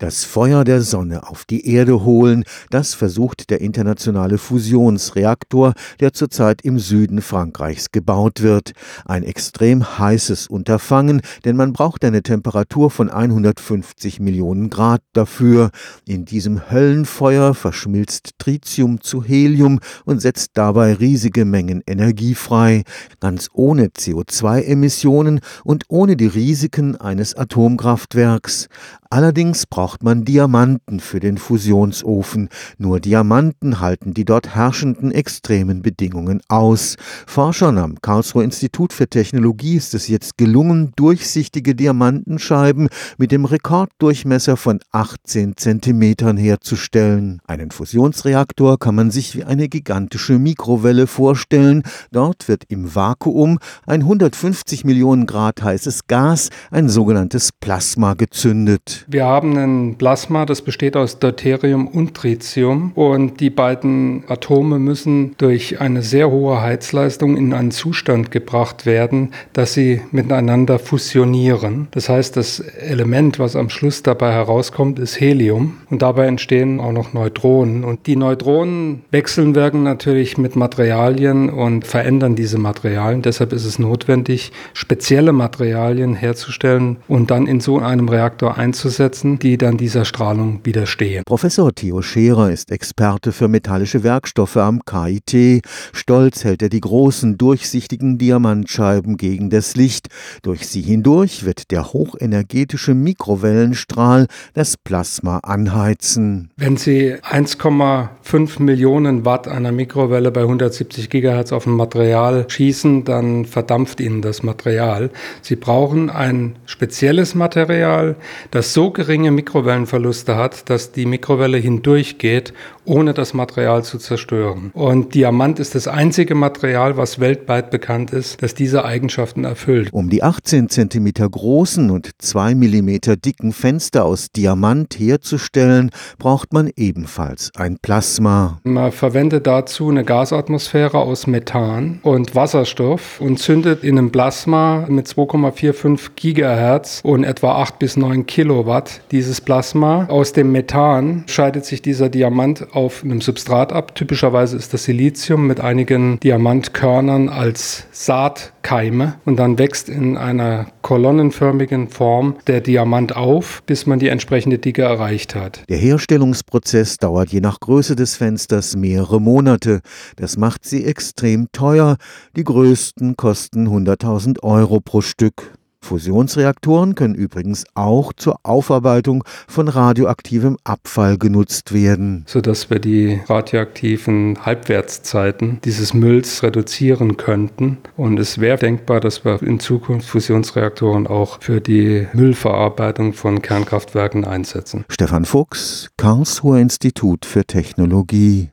Das Feuer der Sonne auf die Erde holen, das versucht der internationale Fusionsreaktor, der zurzeit im Süden Frankreichs gebaut wird. Ein extrem heißes Unterfangen, denn man braucht eine Temperatur von 150 Millionen Grad dafür. In diesem Höllenfeuer verschmilzt Tritium zu Helium und setzt dabei riesige Mengen Energie frei, ganz ohne CO2-Emissionen und ohne die Risiken eines Atomkraftwerks. Allerdings braucht man Diamanten für den Fusionsofen. Nur Diamanten halten die dort herrschenden extremen Bedingungen aus. Forschern am Karlsruher Institut für Technologie ist es jetzt gelungen, durchsichtige Diamantenscheiben mit dem Rekorddurchmesser von 18 Zentimetern herzustellen. Einen Fusionsreaktor kann man sich wie eine gigantische Mikrowelle vorstellen. Dort wird im Vakuum ein 150 Millionen Grad heißes Gas, ein sogenanntes Plasma, gezündet. Wir haben ein Plasma, das besteht aus Deuterium und Tritium und die beiden Atome müssen durch eine sehr hohe Heizleistung in einen Zustand gebracht werden, dass sie miteinander fusionieren. Das heißt, das Element, was am Schluss dabei herauskommt, ist Helium und dabei entstehen auch noch Neutronen und die Neutronen wechseln wirken natürlich mit Materialien und verändern diese Materialien. Deshalb ist es notwendig, spezielle Materialien herzustellen und dann in so einem Reaktor einzusetzen einzusetzen, die dann dieser Strahlung widerstehen. Professor Theo Scherer ist Experte für metallische Werkstoffe am KIT. Stolz hält er die großen, durchsichtigen Diamantscheiben gegen das Licht. Durch sie hindurch wird der hochenergetische Mikrowellenstrahl das Plasma anheizen. Wenn Sie 1,5 Millionen Watt einer Mikrowelle bei 170 Gigahertz auf ein Material schießen, dann verdampft Ihnen das Material. Sie brauchen ein spezielles Material, das so geringe Mikrowellenverluste hat, dass die Mikrowelle hindurchgeht, ohne das Material zu zerstören. Und Diamant ist das einzige Material, was weltweit bekannt ist, das diese Eigenschaften erfüllt. Um die 18 cm großen und 2 mm dicken Fenster aus Diamant herzustellen, braucht man ebenfalls ein Plasma. Man verwendet dazu eine Gasatmosphäre aus Methan und Wasserstoff und zündet in einem Plasma mit 2,45 Gigahertz und etwa 8 bis 9 Kilowatt Kilowatt dieses Plasma. Aus dem Methan scheidet sich dieser Diamant auf einem Substrat ab. Typischerweise ist das Silizium mit einigen Diamantkörnern als Saatkeime und dann wächst in einer kolonnenförmigen Form der Diamant auf, bis man die entsprechende Dicke erreicht hat. Der Herstellungsprozess dauert je nach Größe des Fensters mehrere Monate. Das macht sie extrem teuer. Die größten kosten 100.000 Euro pro Stück. Fusionsreaktoren können übrigens auch zur Aufarbeitung von radioaktivem Abfall genutzt werden. Sodass wir die radioaktiven Halbwertszeiten dieses Mülls reduzieren könnten. Und es wäre denkbar, dass wir in Zukunft Fusionsreaktoren auch für die Müllverarbeitung von Kernkraftwerken einsetzen. Stefan Fuchs, Karlsruher Institut für Technologie.